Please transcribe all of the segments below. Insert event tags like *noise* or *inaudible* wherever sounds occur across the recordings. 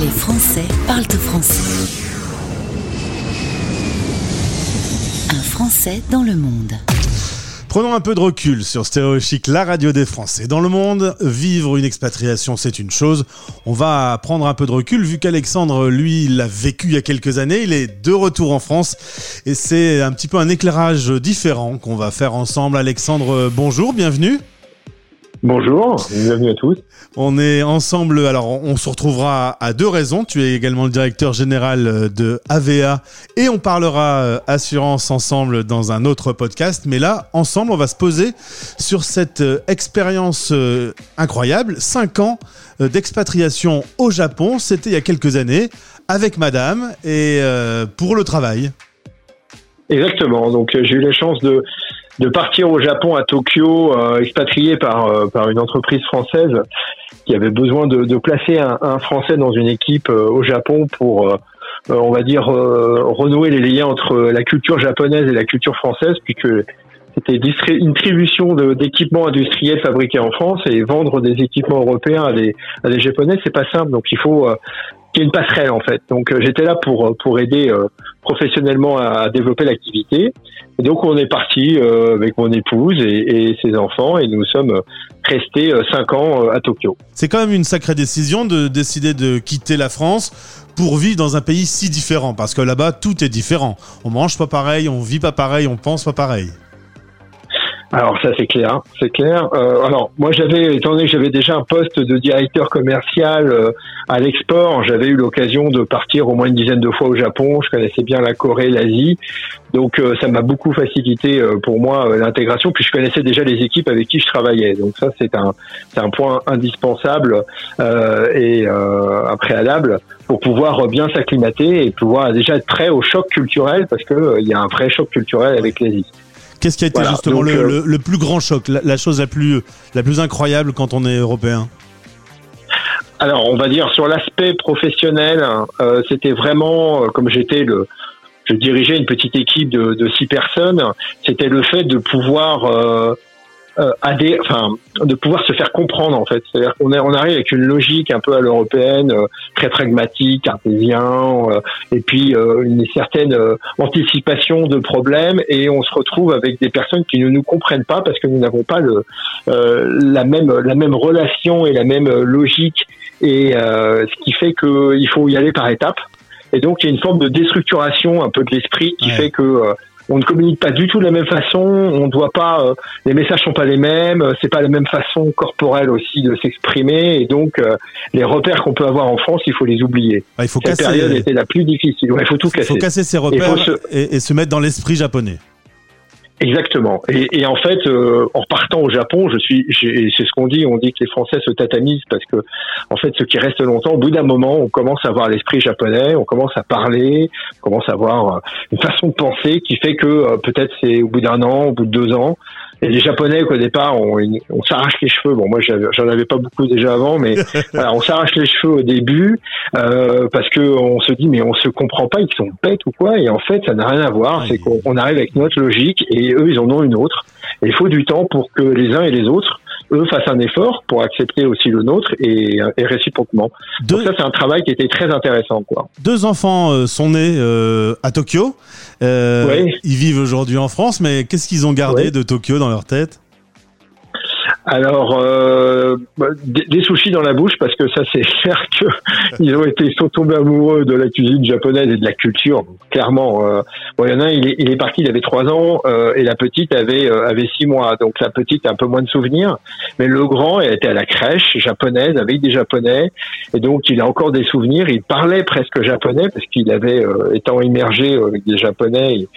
Les Français parlent français. Un Français dans le monde. Prenons un peu de recul sur Stéréo Chic, la radio des Français. Dans le monde, vivre une expatriation, c'est une chose. On va prendre un peu de recul vu qu'Alexandre, lui, l'a vécu il y a quelques années. Il est de retour en France et c'est un petit peu un éclairage différent qu'on va faire ensemble. Alexandre, bonjour, bienvenue. Bonjour, bienvenue à tous. On est ensemble, alors on se retrouvera à deux raisons. Tu es également le directeur général de AVA et on parlera euh, assurance ensemble dans un autre podcast. Mais là, ensemble, on va se poser sur cette euh, expérience euh, incroyable. Cinq ans d'expatriation au Japon, c'était il y a quelques années, avec madame et pour le travail. Exactement, donc j'ai eu la chance de de partir au Japon, à Tokyo, euh, expatrié par, euh, par une entreprise française qui avait besoin de, de placer un, un, Français dans une équipe euh, au Japon pour, euh, on va dire, renouer les liens entre la culture japonaise et la culture française, puisque c'était une distribution d'équipements industriels fabriqués en France et vendre des équipements européens à des, à des Japonais, c'est pas simple. Donc il faut ait une passerelle en fait. Donc j'étais là pour pour aider professionnellement à, développer l'activité. Et donc on est parti euh, avec mon épouse et, et, ses enfants et nous sommes restés euh, cinq ans euh, à Tokyo. C'est quand même une sacrée décision de décider de quitter la France pour vivre dans un pays si différent parce que là-bas tout est différent. On mange pas pareil, on vit pas pareil, on pense pas pareil. Alors ça c'est clair, c'est clair. Euh, alors moi j'avais, étant donné que j'avais déjà un poste de directeur commercial euh, à l'export, j'avais eu l'occasion de partir au moins une dizaine de fois au Japon. Je connaissais bien la Corée, l'Asie, donc euh, ça m'a beaucoup facilité pour moi l'intégration. Puis je connaissais déjà les équipes avec qui je travaillais, donc ça c'est un un point indispensable et un préalable pour pouvoir bien s'acclimater et pouvoir déjà être prêt au choc culturel parce que il y a un vrai choc culturel avec l'Asie. Qu'est-ce qui a été justement euh, le, plus grand choc, la, chose la plus, la plus incroyable quand on est européen alors, on va dire sur l'aspect professionnel, euh, c'était vraiment euh, comme j'étais le, je dirigeais une petite équipe de, six personnes. C'était le fait de pouvoir euh, enfin, de pouvoir se faire comprendre en fait. C'est-à-dire qu'on on arrive avec une logique un peu à l'européenne, euh, très pragmatique, cartésien, euh, et puis euh, une certaine anticipation de problèmes, et on se retrouve avec des personnes qui ne nous comprennent pas parce que nous n'avons pas le la même la même relation et la même logique, et ce qui fait qu'il faut y aller par étapes. Et donc il y a une forme de déstructuration un peu de l'esprit qui fait que on ne communique pas du tout de la même façon, on doit pas, euh, les messages sont pas les mêmes, euh, c'est pas la même façon corporelle aussi de s'exprimer, et donc euh, les repères qu'on peut avoir en France, il faut les oublier. Ah, il faut Cette période était la plus difficile. il faut tout casser. Il faut casser ces repères et se mettre dans l'esprit japonais. Exactement. Et, et, en fait, euh, en repartant au Japon, je suis, c'est ce qu'on dit, on dit que les Français se tatamisent parce que, en fait, ceux qui restent longtemps, au bout d'un moment, on commence à avoir l'esprit japonais, on commence à parler, on commence à avoir euh, une façon de penser qui fait que euh, peut-être c'est au bout d'un an, au bout de deux ans, et les Japonais, au départ, on, on s'arrache les cheveux. Bon, moi, j'en avais pas beaucoup déjà avant, mais *laughs* voilà, on s'arrache les cheveux au début euh, parce que on se dit, mais on se comprend pas, ils sont bêtes ou quoi Et en fait, ça n'a rien à voir. C'est qu'on arrive avec notre logique et eux, ils en ont une autre. Et il faut du temps pour que les uns et les autres eux fassent un effort pour accepter aussi le nôtre et, et réciproquement. Donc ça, c'est un travail qui était très intéressant. Quoi. Deux enfants euh, sont nés euh, à Tokyo. Euh, Ils vivent aujourd'hui en France, mais qu'est-ce qu'ils ont gardé de Tokyo dans leur tête? Alors, euh, bah, des, sushis dans la bouche parce que ça c'est *laughs* clair que ils ont été sont tombés amoureux de la cuisine japonaise et de la culture. clairement, euh, bon, il y en a un, il est, il est parti, il avait trois ans euh, et la petite avait euh, avait six mois. Donc la petite a un peu moins de souvenirs, mais le grand elle était à la crèche japonaise avec des japonais et donc il a encore des souvenirs. Il parlait presque japonais parce qu'il avait euh, étant immergé avec des japonais, il,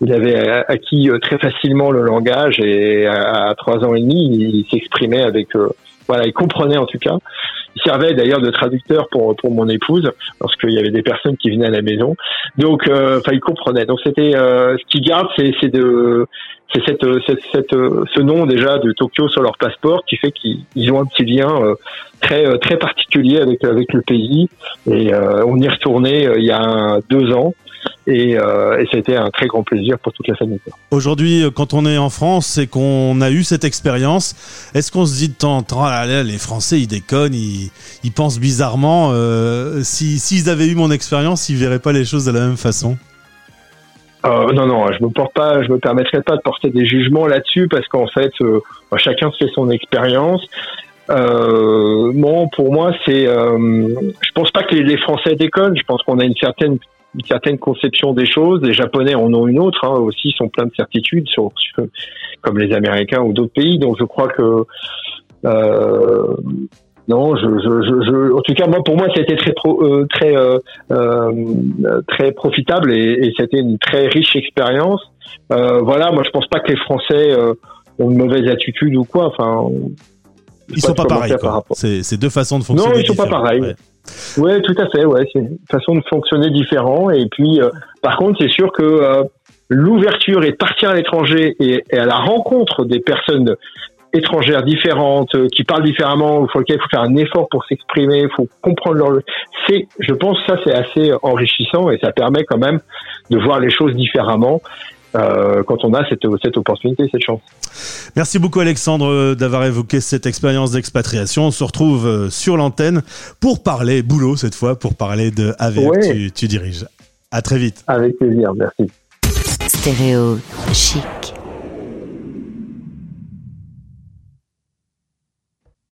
il avait acquis très facilement le langage et à, trois ans et demi il s'exprimait avec, euh, voilà, il comprenait en tout cas. Il servait d'ailleurs de traducteur pour pour mon épouse lorsqu'il y avait des personnes qui venaient à la maison. Donc, euh, enfin, il comprenait. Donc, c'était euh, ce qu'il garde, c'est de c'est cette, cette, cette, ce nom déjà de Tokyo sur leur passeport qui fait qu'ils ont un petit lien très très particulier avec avec le pays. Et on y est retourné il y a deux ans. Et, euh, et c'était un très grand plaisir pour toute la famille. Aujourd'hui, quand on est en France et qu'on a eu cette expérience, est-ce qu'on se dit de temps en temps, ah les Français, ils déconnent, ils, pensent bizarrement. Euh, si s'ils avaient eu mon expérience, ils verraient pas les choses de la même façon? Euh, non, non, je me porte pas, je me permettrai pas de porter des jugements là-dessus parce qu'en fait, euh, chacun fait son expérience. Euh, bon, pour moi, c'est, euh, je pense pas que les, Français déconnent. Je pense qu'on a une certaine une certaine conception des choses. Les Japonais en ont une autre hein, aussi, sont pleins de certitudes, sur, comme les Américains ou d'autres pays. Donc je crois que euh, non, je, je, je, en tout cas moi pour moi c'était très pro, euh, très euh, euh, très profitable et, et c'était une très riche expérience. Euh, voilà, moi je pense pas que les Français ont une mauvaise attitude ou quoi. Enfin, ils sont pas pareils. C'est deux façons de fonctionner. Non, ils sont pas pareils. Ouais, tout à fait. Ouais, c'est une façon de fonctionner différent. Et puis, par contre, c'est sûr que l'ouverture et de partir à l'étranger et, à la rencontre des personnes étrangères différentes, euh, qui parlent différemment, pour lesquelles il faut faire un effort pour s'exprimer, il faut comprendre leur. C'est, je pense, ça c'est assez enrichissant et ça permet quand même de voir les choses différemment. Euh, quand on a cette, cette opportunité, cette chance. Merci beaucoup Alexandre d'avoir évoqué cette expérience d'expatriation. On se retrouve euh, sur l'antenne pour parler boulot cette fois, pour parler de AVE que tu, tu diriges. À très vite. Avec plaisir, merci. Stéréo chic.